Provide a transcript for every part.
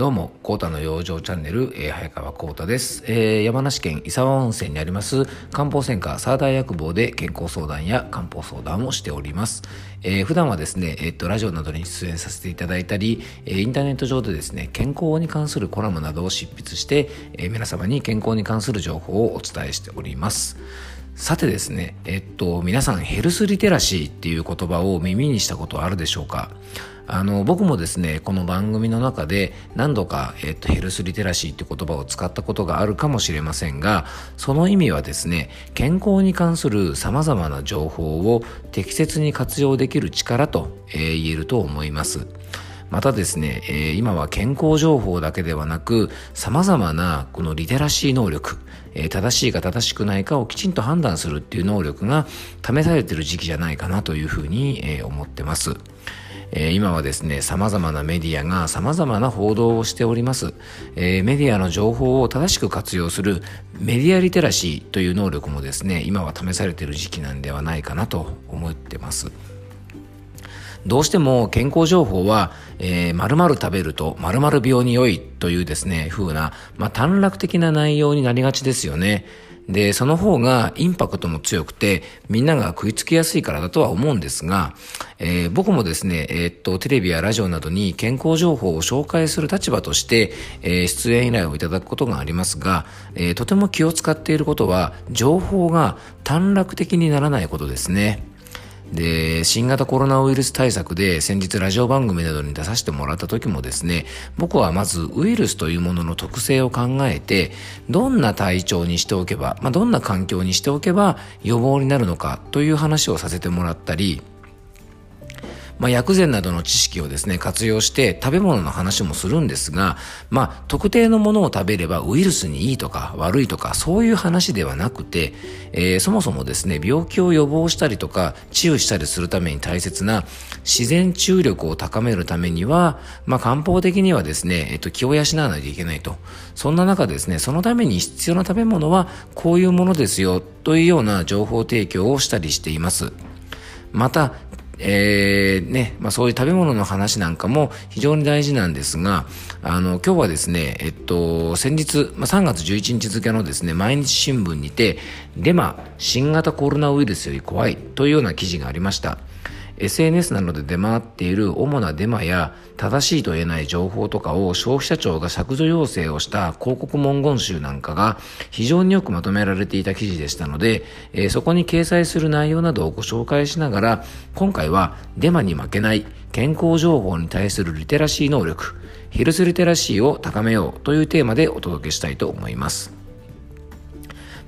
どうも、コータの養生チャンネル、えー、早川コータです、えー、山梨県伊沢温泉にあります漢方専科サーダー薬房で健康相談や漢方相談をしております。えー、普段はですね、えー、と、ラジオなどに出演させていただいたり、え、インターネット上でですね、健康に関するコラムなどを執筆して、え、皆様に健康に関する情報をお伝えしております。さてですね、えっと、皆さんヘルスリテラシーっていう言葉を耳にしたことはあるでしょうか？あの、僕もですね、この番組の中で何度か、えっと、ヘルスリテラシーって言葉を使ったことがあるかもしれませんが、その意味はですね、健康に関する様々な情報を適切に活用できる力と、えー、言えると思います。またですね、えー、今は健康情報だけではなく、様々なこのリテラシー能力、えー、正しいか正しくないかをきちんと判断するっていう能力が試されている時期じゃないかなというふうに、えー、思ってます。えー、今はですね、様々なメディアが様々な報道をしております。えー、メディアの情報を正しく活用するメディアリテラシーという能力もですね、今は試されている時期なんではないかなと思ってます。どうしても健康情報は、えー、〇〇食べると〇〇病に良いというですね、風な、まあ、短絡的な内容になりがちですよね。で、その方がインパクトも強くて、みんなが食いつきやすいからだとは思うんですが、えー、僕もですね、えー、っと、テレビやラジオなどに健康情報を紹介する立場として、えー、出演依頼をいただくことがありますが、えとても気を使っていることは、情報が短絡的にならないことですね。で、新型コロナウイルス対策で先日ラジオ番組などに出させてもらった時もですね、僕はまずウイルスというものの特性を考えて、どんな体調にしておけば、まあ、どんな環境にしておけば予防になるのかという話をさせてもらったり、まあ、薬膳などの知識をですね、活用して食べ物の話もするんですが、まあ、特定のものを食べればウイルスにいいとか悪いとか、そういう話ではなくて、えー、そもそもですね、病気を予防したりとか、治癒したりするために大切な自然治癒力を高めるためには、まあ、漢方的にはですね、えっと、気を養わないといけないと。そんな中ですね、そのために必要な食べ物はこういうものですよ、というような情報提供をしたりしています。また、えー、ね、まあそういう食べ物の話なんかも非常に大事なんですが、あの、今日はですね、えっと、先日、まあ3月11日付のですね、毎日新聞にて、デマ、新型コロナウイルスより怖いというような記事がありました。SNS などで出回っている主なデマや正しいと言えない情報とかを消費者庁が削除要請をした広告文言集なんかが非常によくまとめられていた記事でしたので、えー、そこに掲載する内容などをご紹介しながら今回はデマに負けない健康情報に対するリテラシー能力ヘルスリテラシーを高めようというテーマでお届けしたいと思います。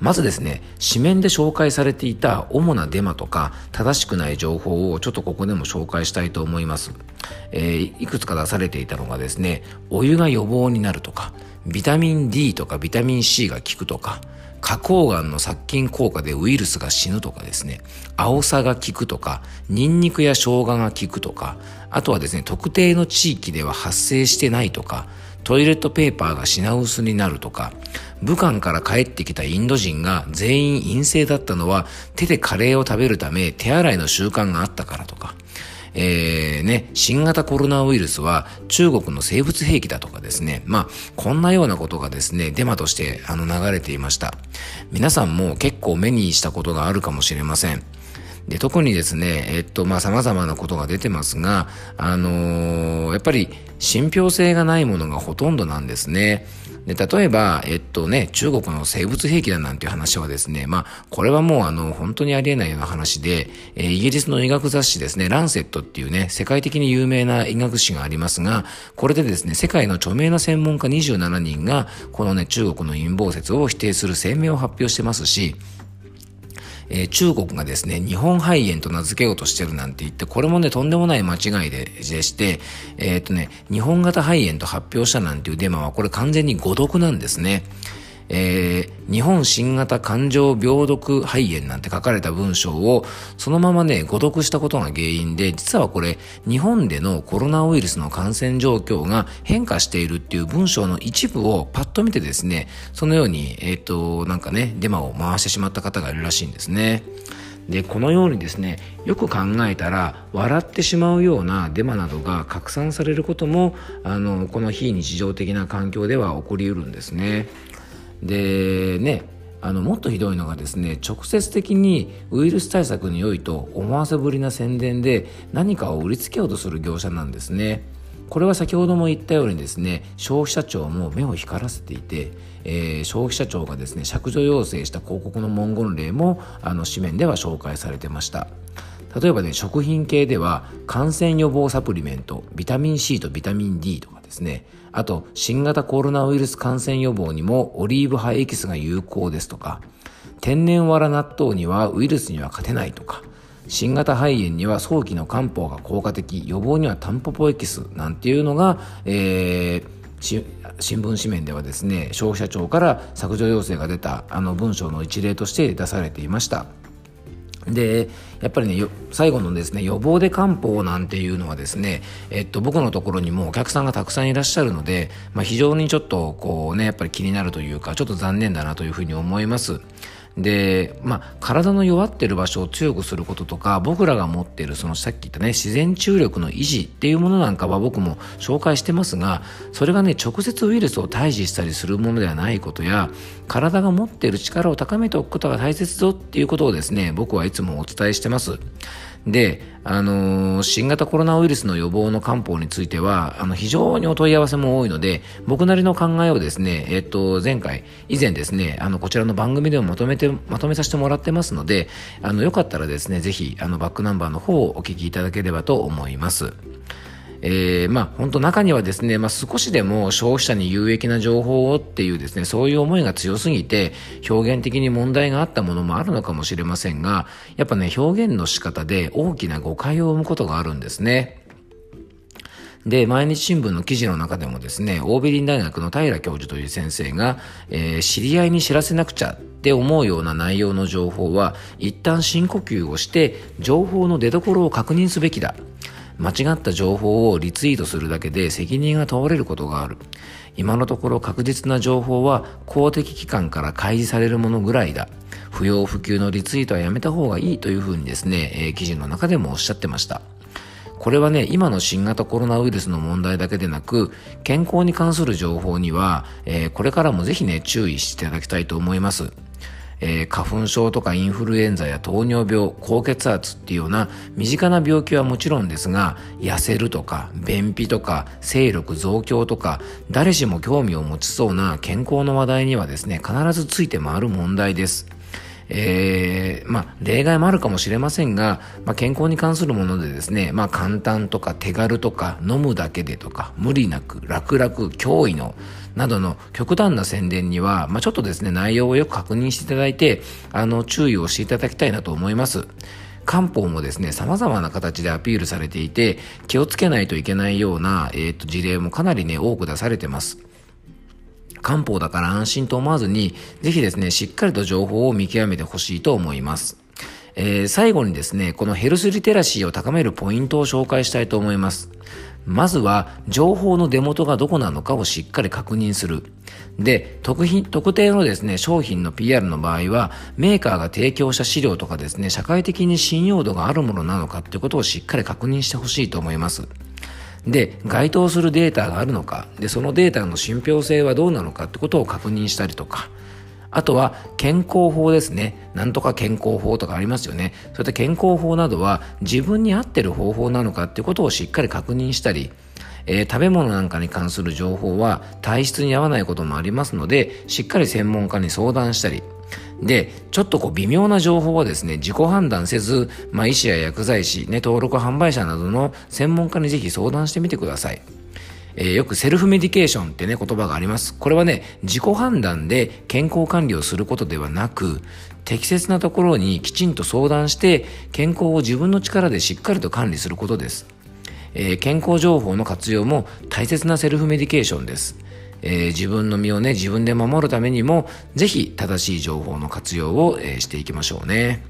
まずですね、紙面で紹介されていた主なデマとか正しくない情報をちょっとここでも紹介したいと思います。えー、いくつか出されていたのがですね、お湯が予防になるとか、ビタミン D とかビタミン C が効くとか、花崗岩の殺菌効果でウイルスが死ぬとかですね、青さが効くとか、ニンニクや生姜が効くとか、あとはですね、特定の地域では発生してないとか、トイレットペーパーが品薄になるとか、武漢から帰ってきたインド人が全員陰性だったのは手でカレーを食べるため手洗いの習慣があったからとか、えー、ね、新型コロナウイルスは中国の生物兵器だとかですね。まあ、こんなようなことがですね、デマとしてあの流れていました。皆さんも結構目にしたことがあるかもしれません。で、特にですね、えっと、まあ、様々なことが出てますが、あのー、やっぱり信憑性がないものがほとんどなんですね。で、例えば、えっとね、中国の生物兵器だなんていう話はですね、まあ、これはもうあの、本当にありえないような話で、えー、イギリスの医学雑誌ですね、ランセットっていうね、世界的に有名な医学誌がありますが、これでですね、世界の著名な専門家27人が、このね、中国の陰謀説を否定する声明を発表してますし、えー、中国がですね、日本肺炎と名付けようとしてるなんて言って、これもね、とんでもない間違いででして、えー、っとね、日本型肺炎と発表したなんていうデマは、これ完全に誤読なんですね。えー、日本新型感情病毒肺炎なんて書かれた文章をそのままね、誤読したことが原因で、実はこれ、日本でのコロナウイルスの感染状況が変化しているっていう文章の一部をパッと見てですね、そのように、えっ、ー、と、なんかね、デマを回してしまった方がいるらしいんですね。でこのようにですねよく考えたら笑ってしまうようなデマなどが拡散されることもあのこの非日常的な環境では起こりうるんですね。でねあのもっとひどいのがですね直接的にウイルス対策に良いと思わせぶりな宣伝で何かを売りつけようとする業者なんですね。これは先ほども言ったようにですね消費者庁も目を光らせていて、えー、消費者庁がですね削除要請した広告の文言例もあの紙面では紹介されてました例えばね食品系では感染予防サプリメントビタミン C とビタミン D とかですねあと新型コロナウイルス感染予防にもオリーブ葉エキスが有効ですとか天然わら納豆にはウイルスには勝てないとか新型肺炎には早期の漢方が効果的予防にはタンポポエキスなんていうのが、えー、新聞紙面ではですね消費者庁から削除要請が出たあの文章の一例として出されていました。でやっぱりね最後のですね予防で漢方なんていうのはですね、えっと、僕のところにもお客さんがたくさんいらっしゃるので、まあ、非常にちょっとこうねやっぱり気になるというかちょっと残念だなというふうに思います。で、まあ、体の弱っている場所を強くすることとか、僕らが持っている、そのさっき言ったね、自然注力の維持っていうものなんかは僕も紹介してますが、それがね、直接ウイルスを退治したりするものではないことや、体が持っている力を高めておくことが大切ぞっていうことをですね、僕はいつもお伝えしてます。で、あのー、新型コロナウイルスの予防の漢方については、あの、非常にお問い合わせも多いので、僕なりの考えをですね、えっと、前回、以前ですね、あの、こちらの番組でもまとめて、まとめさせてもらってますので、あの、よかったらですね、ぜひ、あの、バックナンバーの方をお聞きいただければと思います。えー、まあ本当中にはですね、まあ、少しでも消費者に有益な情報をっていうですね、そういう思いが強すぎて表現的に問題があったものもあるのかもしれませんが、やっぱね、表現の仕方で大きな誤解を生むことがあるんですね。で、毎日新聞の記事の中でもですね、オーベリン大学の平教授という先生が、えー、知り合いに知らせなくちゃって思うような内容の情報は、一旦深呼吸をして、情報の出所を確認すべきだ。間違った情報をリツイートするだけで責任が問われることがある。今のところ確実な情報は公的機関から開示されるものぐらいだ。不要不急のリツイートはやめた方がいいというふうにですね、えー、記事の中でもおっしゃってました。これはね、今の新型コロナウイルスの問題だけでなく、健康に関する情報には、えー、これからもぜひね、注意していただきたいと思います。えー、花粉症とかインフルエンザや糖尿病、高血圧っていうような身近な病気はもちろんですが、痩せるとか、便秘とか、勢力増強とか、誰しも興味を持ちそうな健康の話題にはですね、必ずついて回る問題です。えー、まあ、例外もあるかもしれませんが、まあ、健康に関するものでですね、まあ、簡単とか手軽とか飲むだけでとか、無理なく、楽々、脅威の、などの極端な宣伝には、まあ、ちょっとですね、内容をよく確認していただいて、あの、注意をしていただきたいなと思います。漢方もですね、様々な形でアピールされていて、気をつけないといけないような、えっ、と、事例もかなりね、多く出されてます。漢方だから安心と思わずに、ぜひですね、しっかりと情報を見極めてほしいと思います。えー、最後にですね、このヘルスリテラシーを高めるポイントを紹介したいと思います。まずは、情報の出元がどこなのかをしっかり確認する。で、特品、特定のですね、商品の PR の場合は、メーカーが提供した資料とかですね、社会的に信用度があるものなのかってことをしっかり確認してほしいと思います。で、該当するデータがあるのか、で、そのデータの信憑性はどうなのかってことを確認したりとか、あとは健康法ですね。なんとか健康法とかありますよね。そういった健康法などは自分に合ってる方法なのかっていうことをしっかり確認したり、えー、食べ物なんかに関する情報は体質に合わないこともありますので、しっかり専門家に相談したり、で、ちょっとこう微妙な情報はですね、自己判断せず、まあ、医師や薬剤師、ね、登録販売者などの専門家にぜひ相談してみてください。えー、よくセルフメディケーションってね、言葉があります。これはね、自己判断で健康管理をすることではなく、適切なところにきちんと相談して、健康を自分の力でしっかりと管理することです。えー、健康情報の活用も大切なセルフメディケーションです。えー、自分の身をね、自分で守るためにも、ぜひ正しい情報の活用を、えー、していきましょうね。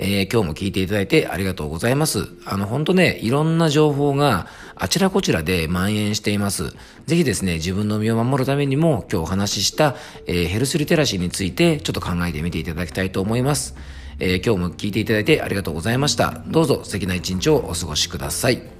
えー、今日も聞いていただいてありがとうございます。あの、本当ね、いろんな情報があちらこちらで蔓延しています。ぜひですね、自分の身を守るためにも今日お話しした、えー、ヘルスリテラシーについてちょっと考えてみていただきたいと思います。えー今日も聞いていただいてありがとうございました。どうぞ素敵な一日をお過ごしください。